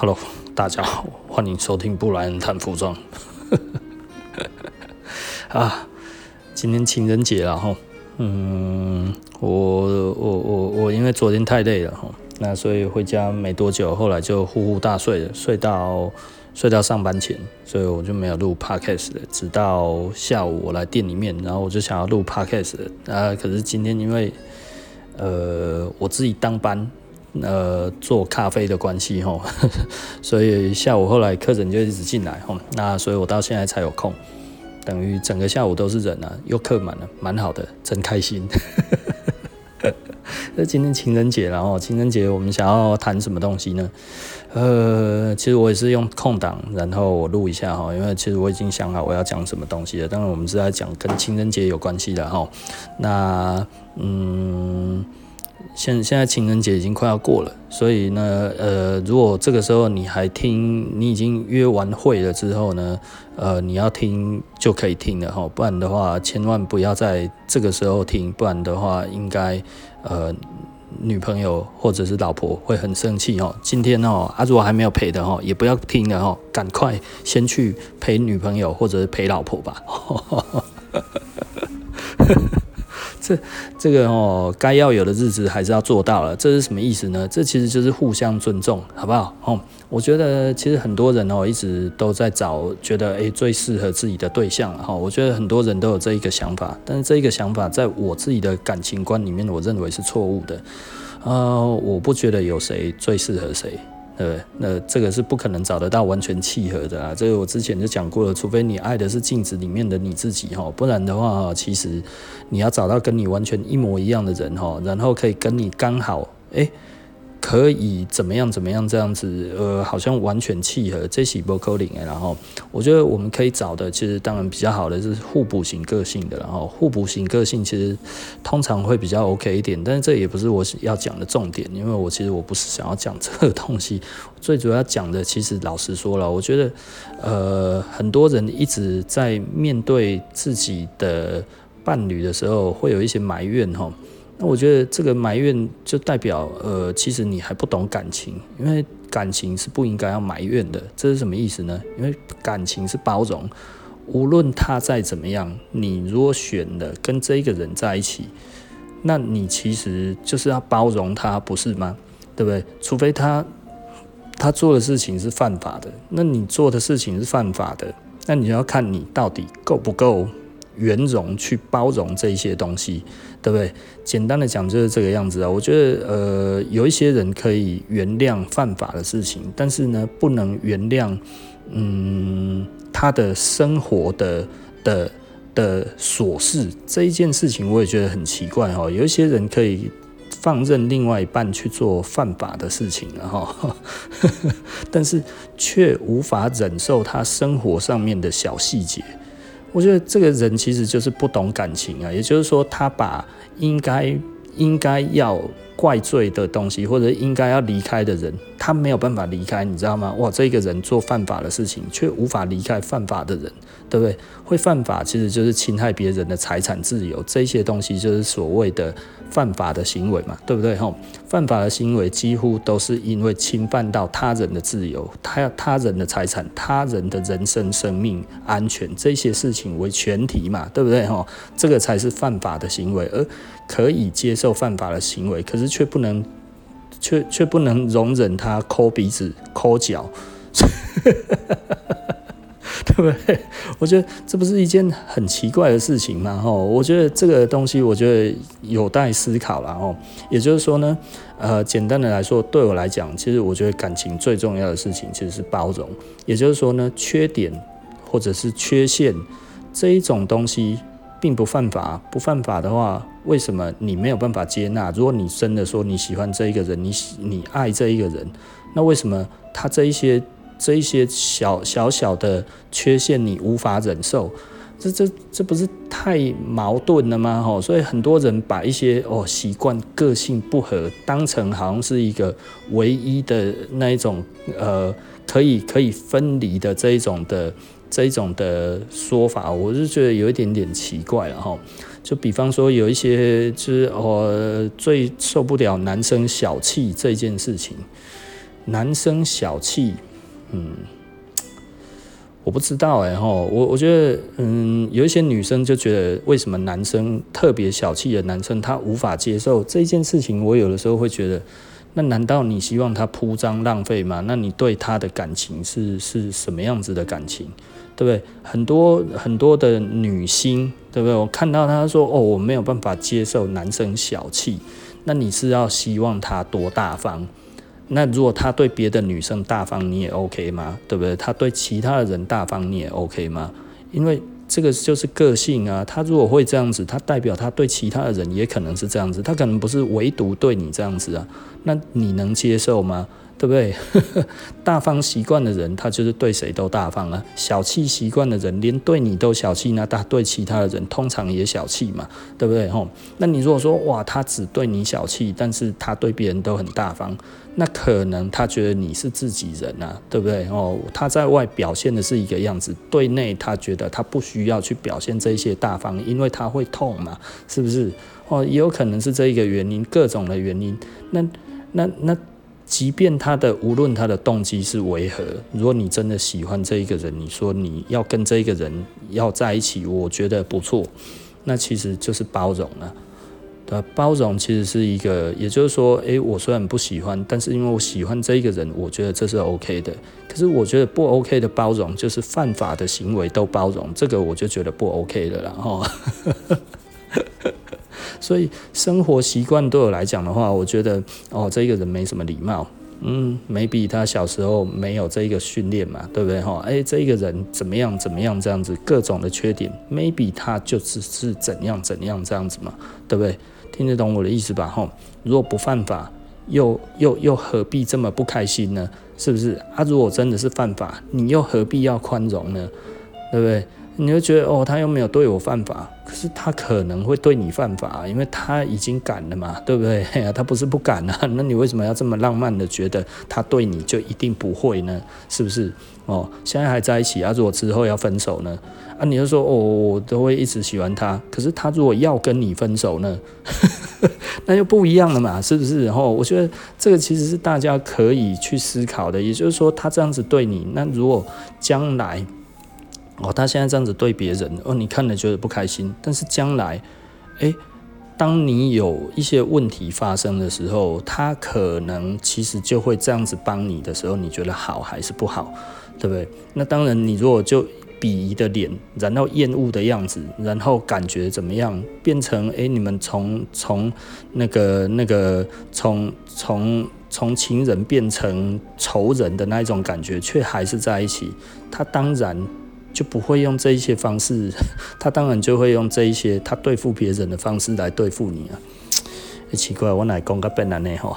Hello，大家好，欢迎收听布莱恩谈服装。啊，今天情人节了哈，嗯，我我我我因为昨天太累了哈，那所以回家没多久，后来就呼呼大睡了，睡到睡到上班前，所以我就没有录 podcast 了，直到下午我来店里面，然后我就想要录 podcast 了，啊，可是今天因为呃我自己当班。呃，做咖啡的关系吼，所以下午后来客人就一直进来吼，那所以我到现在才有空，等于整个下午都是人啊，又客满了，蛮好的，真开心。那今天情人节，然后情人节我们想要谈什么东西呢？呃，其实我也是用空档，然后我录一下哈，因为其实我已经想好我要讲什么东西了。当然我们是在讲跟情人节有关系的哈。那嗯。现现在情人节已经快要过了，所以呢，呃，如果这个时候你还听，你已经约完会了之后呢，呃，你要听就可以听了哈，不然的话，千万不要在这个时候听，不然的话，应该呃，女朋友或者是老婆会很生气哦。今天哦，啊，如果还没有陪的哈，也不要听了哈，赶快先去陪女朋友或者是陪老婆吧。这这个哦，该要有的日子还是要做到了。这是什么意思呢？这其实就是互相尊重，好不好？哦，我觉得其实很多人哦，一直都在找觉得诶最适合自己的对象哈。我觉得很多人都有这一个想法，但是这一个想法在我自己的感情观里面，我认为是错误的。呃，我不觉得有谁最适合谁。呃，那这个是不可能找得到完全契合的啊。这个我之前就讲过了，除非你爱的是镜子里面的你自己哈，不然的话，其实你要找到跟你完全一模一样的人哈，然后可以跟你刚好诶。可以怎么样怎么样这样子，呃，好像完全契合这是不可能的。然后我觉得我们可以找的，其实当然比较好的是互补型个性的。然后互补型个性其实通常会比较 OK 一点，但是这也不是我要讲的重点，因为我其实我不是想要讲这个东西，最主要讲的其实老实说了，我觉得呃很多人一直在面对自己的伴侣的时候，会有一些埋怨哈。那我觉得这个埋怨就代表，呃，其实你还不懂感情，因为感情是不应该要埋怨的。这是什么意思呢？因为感情是包容，无论他再怎么样，你如果选了跟这个人在一起，那你其实就是要包容他，不是吗？对不对？除非他他做的事情是犯法的，那你做的事情是犯法的，那你就要看你到底够不够。圆融去包容这一些东西，对不对？简单的讲就是这个样子啊。我觉得，呃，有一些人可以原谅犯法的事情，但是呢，不能原谅，嗯，他的生活的的的琐事这一件事情，我也觉得很奇怪哈。有一些人可以放任另外一半去做犯法的事情，然后，但是却无法忍受他生活上面的小细节。我觉得这个人其实就是不懂感情啊，也就是说，他把应该应该要怪罪的东西，或者应该要离开的人，他没有办法离开，你知道吗？哇，这个人做犯法的事情，却无法离开犯法的人，对不对？会犯法其实就是侵害别人的财产自由，这些东西就是所谓的。犯法的行为嘛，对不对？吼，犯法的行为几乎都是因为侵犯到他人的自由、他要他人的财产、他人的人身生命安全这些事情为前提嘛，对不对？吼，这个才是犯法的行为，而可以接受犯法的行为，可是却不能，却却不能容忍他抠鼻子、抠脚。对不对？我觉得这不是一件很奇怪的事情吗？吼，我觉得这个东西，我觉得有待思考了。吼，也就是说呢，呃，简单的来说，对我来讲，其实我觉得感情最重要的事情其实是包容。也就是说呢，缺点或者是缺陷这一种东西并不犯法。不犯法的话，为什么你没有办法接纳？如果你真的说你喜欢这一个人，你喜你爱这一个人，那为什么他这一些？这一些小小小的缺陷你无法忍受，这这这不是太矛盾了吗？吼，所以很多人把一些哦习惯、个性不合当成好像是一个唯一的那一种呃可以可以分离的这一种的这一种的说法，我是觉得有一点点奇怪了哈。就比方说有一些就是哦最受不了男生小气这件事情。男生小气，嗯。我不知道哎、欸、吼，我我觉得嗯，有一些女生就觉得为什么男生特别小气的男生他无法接受这件事情，我有的时候会觉得，那难道你希望他铺张浪费吗？那你对他的感情是是什么样子的感情，对不对？很多很多的女星，对不对？我看到他说哦，我没有办法接受男生小气，那你是要希望他多大方？那如果他对别的女生大方，你也 OK 吗？对不对？他对其他的人大方，你也 OK 吗？因为这个就是个性啊。他如果会这样子，他代表他对其他的人也可能是这样子。他可能不是唯独对你这样子啊。那你能接受吗？对不对？大方习惯的人，他就是对谁都大方啊。小气习惯的人，连对你都小气，那他对其他的人通常也小气嘛，对不对？吼，那你如果说哇，他只对你小气，但是他对别人都很大方，那可能他觉得你是自己人啊，对不对？哦，他在外表现的是一个样子，对内他觉得他不需要去表现这些大方，因为他会痛嘛，是不是？哦，也有可能是这一个原因，各种的原因。那那那。即便他的无论他的动机是为何，如果你真的喜欢这一个人，你说你要跟这一个人要在一起，我觉得不错，那其实就是包容了。对，包容其实是一个，也就是说，诶，我虽然不喜欢，但是因为我喜欢这一个人，我觉得这是 OK 的。可是我觉得不 OK 的包容，就是犯法的行为都包容，这个我就觉得不 OK 的了哈。所以生活习惯对我来讲的话，我觉得哦，这个人没什么礼貌，嗯，maybe 他小时候没有这一个训练嘛，对不对哈？哎，这个人怎么样怎么样这样子，各种的缺点，maybe 他就只是怎样怎样这样子嘛，对不对？听得懂我的意思吧？哈，如果不犯法，又又又何必这么不开心呢？是不是？啊、如果真的是犯法，你又何必要宽容呢？对不对？你就觉得哦，他又没有对我犯法，可是他可能会对你犯法，因为他已经敢了嘛，对不对？呀，他不是不敢啊，那你为什么要这么浪漫的觉得他对你就一定不会呢？是不是？哦，现在还在一起啊，如果之后要分手呢？啊，你就说哦，我都会一直喜欢他，可是他如果要跟你分手呢？那就不一样了嘛，是不是？哦，我觉得这个其实是大家可以去思考的，也就是说，他这样子对你，那如果将来。哦，他现在这样子对别人，哦，你看了觉得不开心，但是将来，诶，当你有一些问题发生的时候，他可能其实就会这样子帮你的时候，你觉得好还是不好，对不对？那当然，你如果就鄙夷的脸，然后厌恶的样子，然后感觉怎么样，变成诶，你们从从那个那个从从从情人变成仇人的那一种感觉，却还是在一起，他当然。就不会用这一些方式，他当然就会用这一些他对付别人的方式来对付你啊！很奇怪，我哪讲个笨蛋呢？哈，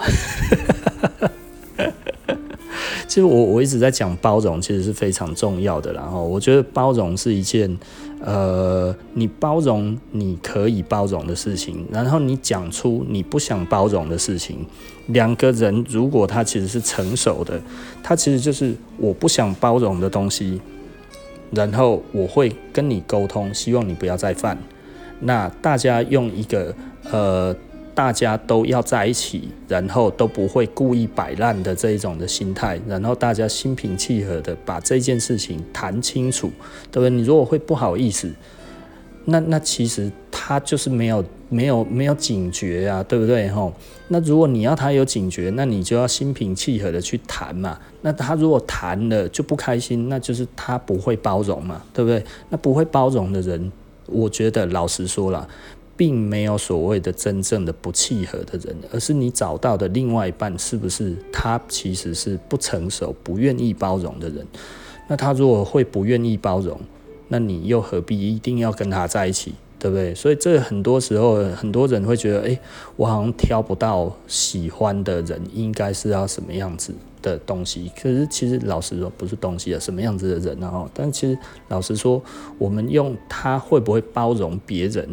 其实我我一直在讲包容，其实是非常重要的。然后我觉得包容是一件，呃，你包容你可以包容的事情，然后你讲出你不想包容的事情。两个人如果他其实是成熟的，他其实就是我不想包容的东西。然后我会跟你沟通，希望你不要再犯。那大家用一个呃，大家都要在一起，然后都不会故意摆烂的这一种的心态，然后大家心平气和的把这件事情谈清楚，对不对？你如果会不好意思，那那其实他就是没有。没有没有警觉啊，对不对吼？那如果你要他有警觉，那你就要心平气和的去谈嘛。那他如果谈了就不开心，那就是他不会包容嘛，对不对？那不会包容的人，我觉得老实说了，并没有所谓的真正的不契合的人，而是你找到的另外一半是不是他其实是不成熟、不愿意包容的人？那他如果会不愿意包容，那你又何必一定要跟他在一起？对不对？所以这很多时候，很多人会觉得，哎，我好像挑不到喜欢的人，应该是要什么样子的东西。可是其实老实说，不是东西啊，什么样子的人啊？但其实老实说，我们用他会不会包容别人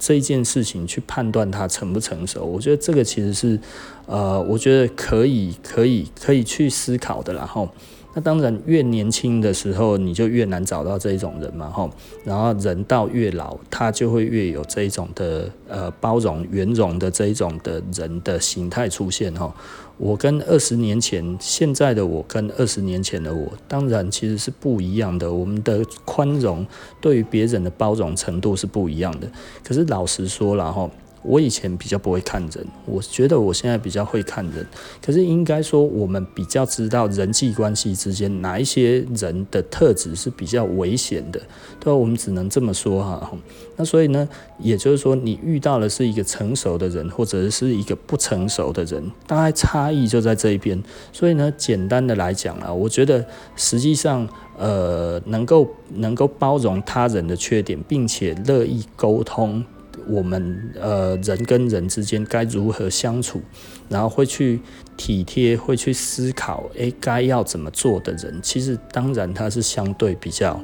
这一件事情去判断他成不成熟，我觉得这个其实是，呃，我觉得可以、可以、可以去思考的。然后，那当然越年轻的时候，你就越难找到这一种人嘛，吼。然后人到越老，他就会越有这一种的呃包容、圆融的这一种的人的形态出现，吼。我跟二十年前现在的我跟二十年前的我，当然其实是不一样的。我们的宽容对于别人的包容程度是不一样的。可是老实说了哈。我以前比较不会看人，我觉得我现在比较会看人。可是应该说，我们比较知道人际关系之间哪一些人的特质是比较危险的，对？我们只能这么说哈。那所以呢，也就是说，你遇到的是一个成熟的人，或者是一个不成熟的人，大概差异就在这一边。所以呢，简单的来讲啊，我觉得实际上，呃，能够能够包容他人的缺点，并且乐意沟通。我们呃人跟人之间该如何相处，然后会去体贴，会去思考，诶，该要怎么做的人，其实当然他是相对比较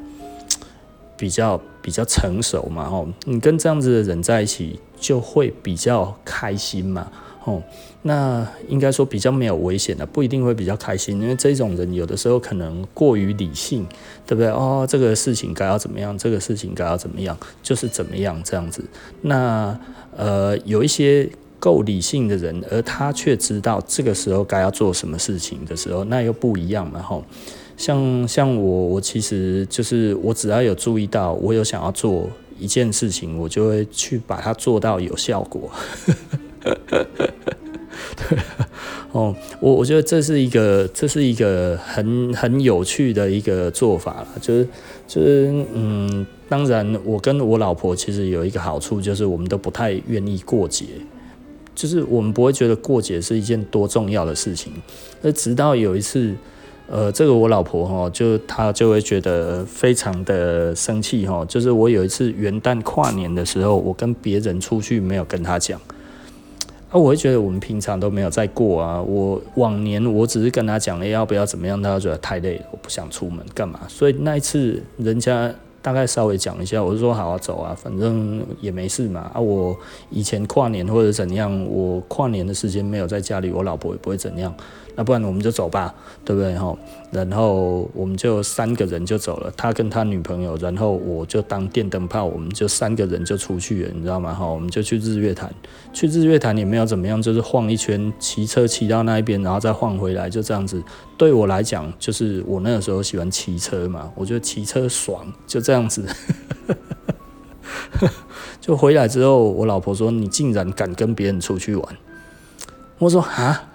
比较比较成熟嘛，哦，你跟这样子的人在一起就会比较开心嘛。哦，那应该说比较没有危险的，不一定会比较开心，因为这种人有的时候可能过于理性，对不对？哦，这个事情该要怎么样，这个事情该要怎么样，就是怎么样这样子。那呃，有一些够理性的人，而他却知道这个时候该要做什么事情的时候，那又不一样嘛。吼，像像我，我其实就是我只要有注意到，我有想要做一件事情，我就会去把它做到有效果。对，哦，我我觉得这是一个，这是一个很很有趣的一个做法了，就是就是嗯，当然我跟我老婆其实有一个好处，就是我们都不太愿意过节，就是我们不会觉得过节是一件多重要的事情，那直到有一次，呃，这个我老婆哈，就她就会觉得非常的生气哈，就是我有一次元旦跨年的时候，我跟别人出去没有跟她讲。那我会觉得我们平常都没有再过啊。我往年我只是跟他讲了要不要怎么样，他觉得太累了，我不想出门干嘛。所以那一次人家大概稍微讲一下，我就说好啊走啊，反正也没事嘛。啊，我以前跨年或者怎样，我跨年的时间没有在家里，我老婆也不会怎样。那不然我们就走吧，对不对哈？然后我们就三个人就走了，他跟他女朋友，然后我就当电灯泡，我们就三个人就出去了，你知道吗？哈，我们就去日月潭，去日月潭也没有怎么样，就是晃一圈，骑车骑到那一边，然后再晃回来，就这样子。对我来讲，就是我那个时候喜欢骑车嘛，我觉得骑车爽，就这样子。就回来之后，我老婆说：“你竟然敢跟别人出去玩？”我说：“啊。”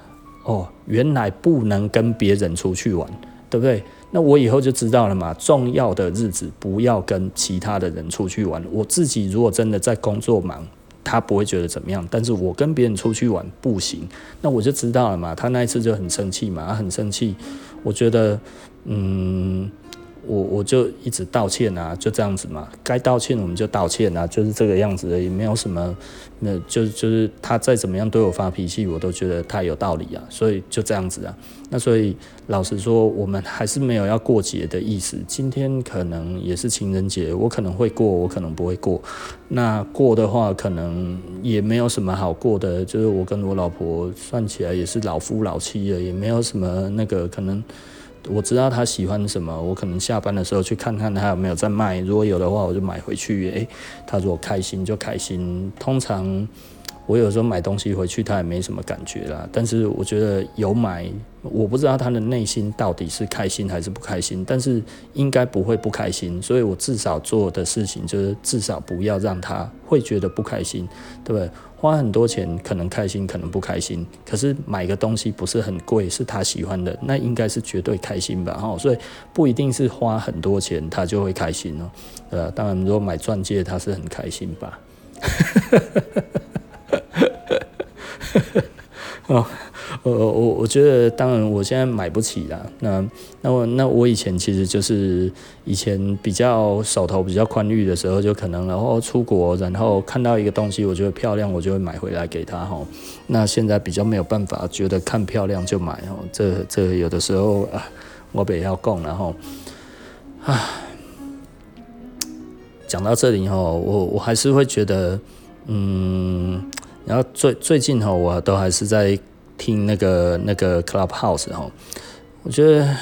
哦，原来不能跟别人出去玩，对不对？那我以后就知道了嘛。重要的日子不要跟其他的人出去玩。我自己如果真的在工作忙，他不会觉得怎么样。但是我跟别人出去玩不行，那我就知道了嘛。他那一次就很生气嘛，他很生气。我觉得，嗯。我我就一直道歉啊，就这样子嘛，该道歉我们就道歉啊，就是这个样子的，也没有什么，那就就是他再怎么样对我发脾气，我都觉得他有道理啊，所以就这样子啊。那所以老实说，我们还是没有要过节的意思。今天可能也是情人节，我可能会过，我可能不会过。那过的话，可能也没有什么好过的，就是我跟我老婆算起来也是老夫老妻了，也没有什么那个可能。我知道他喜欢什么，我可能下班的时候去看看他有没有在卖，如果有的话，我就买回去。诶，他如果开心就开心。通常我有时候买东西回去，他也没什么感觉啦。但是我觉得有买，我不知道他的内心到底是开心还是不开心，但是应该不会不开心。所以我至少做的事情就是至少不要让他会觉得不开心，对不对？花很多钱，可能开心，可能不开心。可是买个东西不是很贵，是他喜欢的，那应该是绝对开心吧？哈，所以不一定是花很多钱他就会开心哦。呃，当然如果买钻戒，他是很开心吧？哦。呃，我我觉得，当然我现在买不起啦。那那我那我以前其实就是以前比较手头比较宽裕的时候，就可能然后出国，然后看到一个东西，我觉得漂亮，我就会买回来给他哈。那现在比较没有办法，觉得看漂亮就买哦。这这有的时候啊，我比较供然后啊，讲到这里哈，我我还是会觉得，嗯，然后最最近哈，我都还是在。听那个那个 Clubhouse 哈，我觉得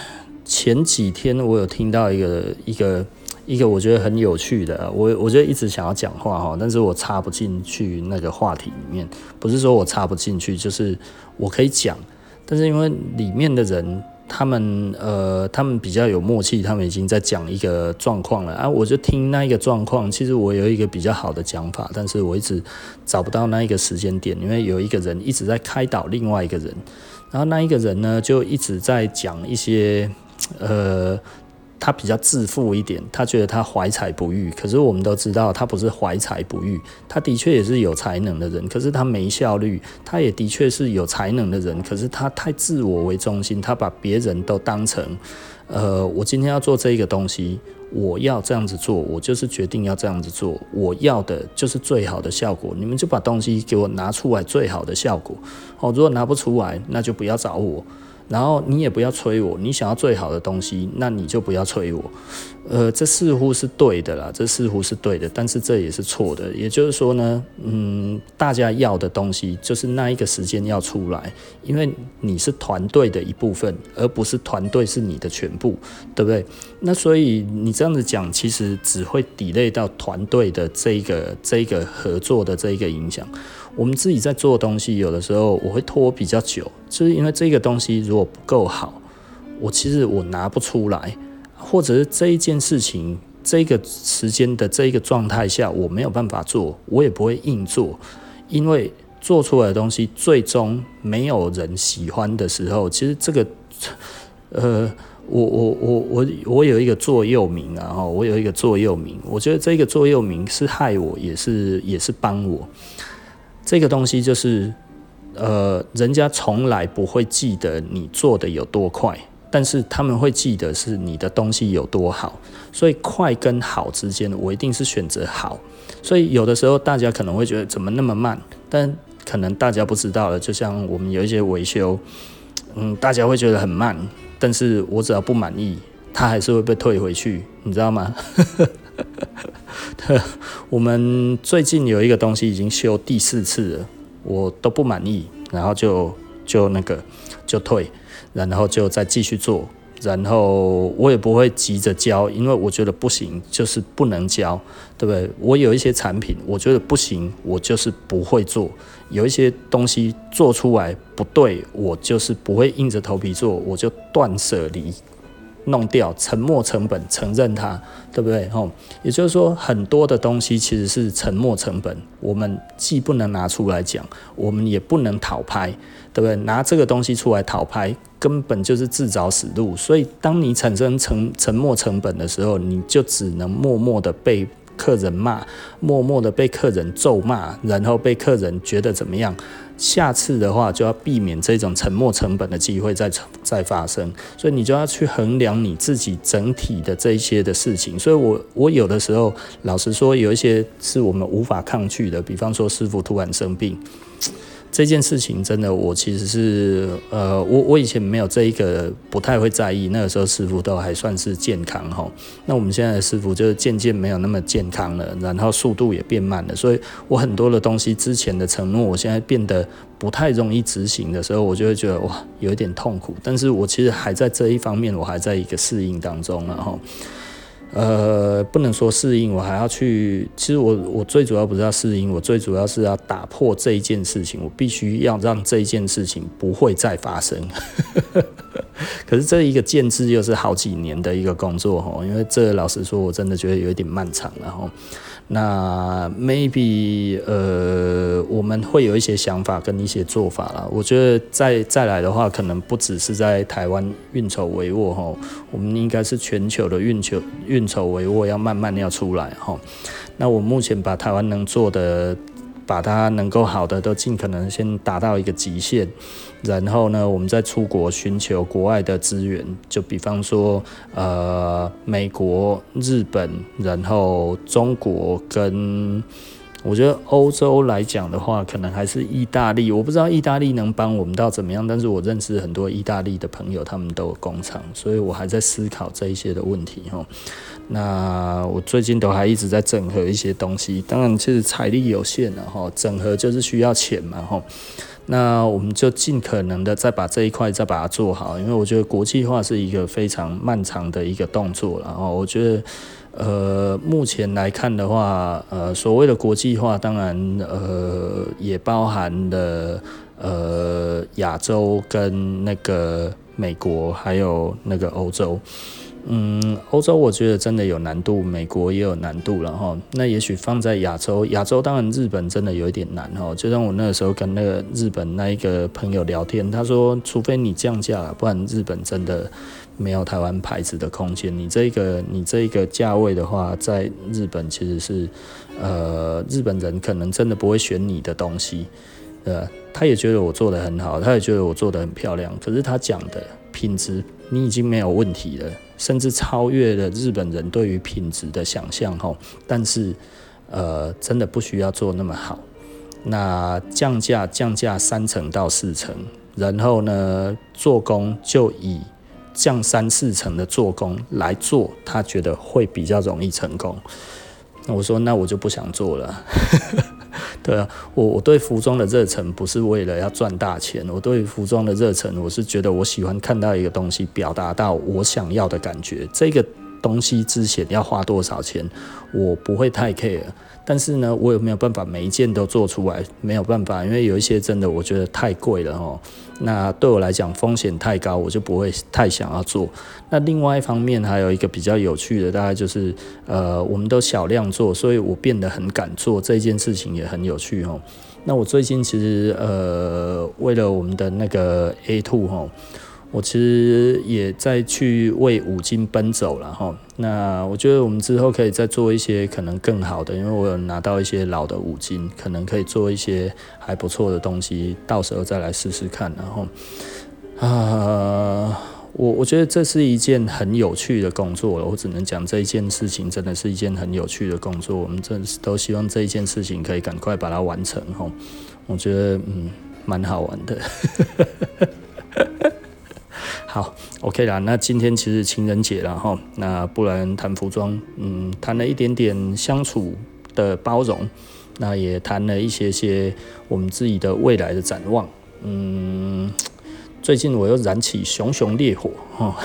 前几天我有听到一个一个一个我觉得很有趣的，我我觉得一直想要讲话哈，但是我插不进去那个话题里面，不是说我插不进去，就是我可以讲，但是因为里面的人。他们呃，他们比较有默契，他们已经在讲一个状况了啊。我就听那一个状况，其实我有一个比较好的讲法，但是我一直找不到那一个时间点，因为有一个人一直在开导另外一个人，然后那一个人呢就一直在讲一些呃。他比较自负一点，他觉得他怀才不遇。可是我们都知道，他不是怀才不遇，他的确也是有才能的人。可是他没效率，他也的确是有才能的人。可是他太自我为中心，他把别人都当成，呃，我今天要做这个东西，我要这样子做，我就是决定要这样子做，我要的就是最好的效果。你们就把东西给我拿出来，最好的效果。哦，如果拿不出来，那就不要找我。然后你也不要催我，你想要最好的东西，那你就不要催我。呃，这似乎是对的啦，这似乎是对的，但是这也是错的。也就是说呢，嗯，大家要的东西就是那一个时间要出来，因为你是团队的一部分，而不是团队是你的全部，对不对？那所以你这样子讲，其实只会 delay 到团队的这个这个合作的这一个影响。我们自己在做东西，有的时候我会拖比较久，就是因为这个东西如果不够好，我其实我拿不出来，或者是这一件事情这个时间的这一个状态下我没有办法做，我也不会硬做，因为做出来的东西最终没有人喜欢的时候，其实这个，呃，我我我我我有一个座右铭啊，我有一个座右铭，我觉得这个座右铭是害我，也是也是帮我。这个东西就是，呃，人家从来不会记得你做的有多快，但是他们会记得是你的东西有多好。所以快跟好之间，我一定是选择好。所以有的时候大家可能会觉得怎么那么慢，但可能大家不知道了。就像我们有一些维修，嗯，大家会觉得很慢，但是我只要不满意，他还是会被退回去，你知道吗？我们最近有一个东西已经修第四次了，我都不满意，然后就就那个就退，然后就再继续做，然后我也不会急着交，因为我觉得不行就是不能交，对不对？我有一些产品我觉得不行，我就是不会做，有一些东西做出来不对，我就是不会硬着头皮做，我就断舍离。弄掉，沉没成本，承认它，对不对？吼，也就是说，很多的东西其实是沉没成本，我们既不能拿出来讲，我们也不能讨拍，对不对？拿这个东西出来讨拍，根本就是自找死路。所以，当你产生沉沉没成本的时候，你就只能默默的被客人骂，默默的被客人咒骂，然后被客人觉得怎么样？下次的话就要避免这种沉没成本的机会再再发生，所以你就要去衡量你自己整体的这一些的事情。所以我我有的时候老实说，有一些是我们无法抗拒的，比方说师傅突然生病。这件事情真的，我其实是呃，我我以前没有这一个不太会在意，那个时候师傅都还算是健康哈。那我们现在的师傅就渐渐没有那么健康了，然后速度也变慢了，所以我很多的东西之前的承诺，我现在变得不太容易执行的时候，我就会觉得哇，有一点痛苦。但是我其实还在这一方面，我还在一个适应当中，了哈。呃，不能说适应，我还要去。其实我我最主要不是要适应，我最主要是要打破这一件事情。我必须要让这一件事情不会再发生。可是这一个建制又是好几年的一个工作哈，因为这老实说，我真的觉得有一点漫长了哈。那 maybe 呃，我们会有一些想法跟一些做法啦。我觉得再再来的话，可能不只是在台湾运筹帷幄哈，我们应该是全球的运筹运筹帷幄要慢慢要出来哈。那我目前把台湾能做的。把它能够好的都尽可能先达到一个极限，然后呢，我们再出国寻求国外的资源，就比方说，呃，美国、日本，然后中国跟。我觉得欧洲来讲的话，可能还是意大利。我不知道意大利能帮我们到怎么样，但是我认识很多意大利的朋友，他们都有工厂，所以我还在思考这一些的问题哈。那我最近都还一直在整合一些东西，当然其实财力有限了哈，整合就是需要钱嘛哈。那我们就尽可能的再把这一块再把它做好，因为我觉得国际化是一个非常漫长的一个动作，然后我觉得，呃，目前来看的话，呃，所谓的国际化，当然，呃，也包含了呃亚洲跟那个美国，还有那个欧洲。嗯，欧洲我觉得真的有难度，美国也有难度了哈。那也许放在亚洲，亚洲当然日本真的有一点难哈。就像我那个时候跟那个日本那一个朋友聊天，他说，除非你降价了，不然日本真的没有台湾牌子的空间。你这个你这个价位的话，在日本其实是呃日本人可能真的不会选你的东西，呃，他也觉得我做得很好，他也觉得我做得很漂亮，可是他讲的品质，你已经没有问题了。甚至超越了日本人对于品质的想象吼，但是呃，真的不需要做那么好。那降价降价三成到四成，然后呢，做工就以降三四成的做工来做，他觉得会比较容易成功。那我说，那我就不想做了。对啊，我我对服装的热忱不是为了要赚大钱，我对服装的热忱，我是觉得我喜欢看到一个东西，表达到我想要的感觉。这个东西之前要花多少钱，我不会太 care。但是呢，我有没有办法每一件都做出来？没有办法，因为有一些真的我觉得太贵了哦。那对我来讲风险太高，我就不会太想要做。那另外一方面还有一个比较有趣的，大概就是呃，我们都小量做，所以我变得很敢做这件事情也很有趣哦。那我最近其实呃，为了我们的那个 A two 哦。我其实也在去为五金奔走了哈，那我觉得我们之后可以再做一些可能更好的，因为我有拿到一些老的五金，可能可以做一些还不错的东西，到时候再来试试看。然后啊，我我觉得这是一件很有趣的工作了，我只能讲这一件事情真的是一件很有趣的工作，我们真是都希望这一件事情可以赶快把它完成哈。我觉得嗯，蛮好玩的。好，OK 啦。那今天其实情人节了哈，那不然谈服装，嗯，谈了一点点相处的包容，那也谈了一些些我们自己的未来的展望。嗯，最近我又燃起熊熊烈火哈，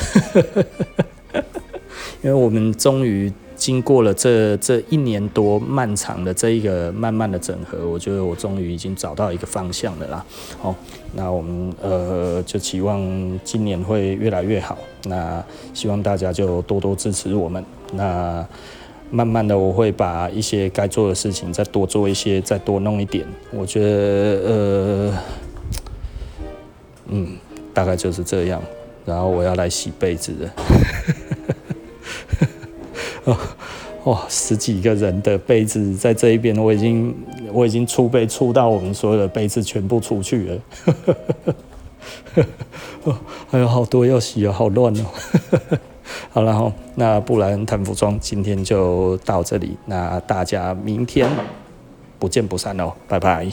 因为我们终于。经过了这这一年多漫长的这一个慢慢的整合，我觉得我终于已经找到一个方向了啦。好，那我们呃就期望今年会越来越好。那希望大家就多多支持我们。那慢慢的我会把一些该做的事情再多做一些，再多弄一点。我觉得呃嗯大概就是这样。然后我要来洗被子了。哦，哇，十几个人的杯子在这一边，我已经我已经出杯出到我们所有的杯子全部出去了，还有好多要洗哦，好乱哦。好了哈，那不然谈服装今天就到这里，那大家明天不见不散哦，拜拜。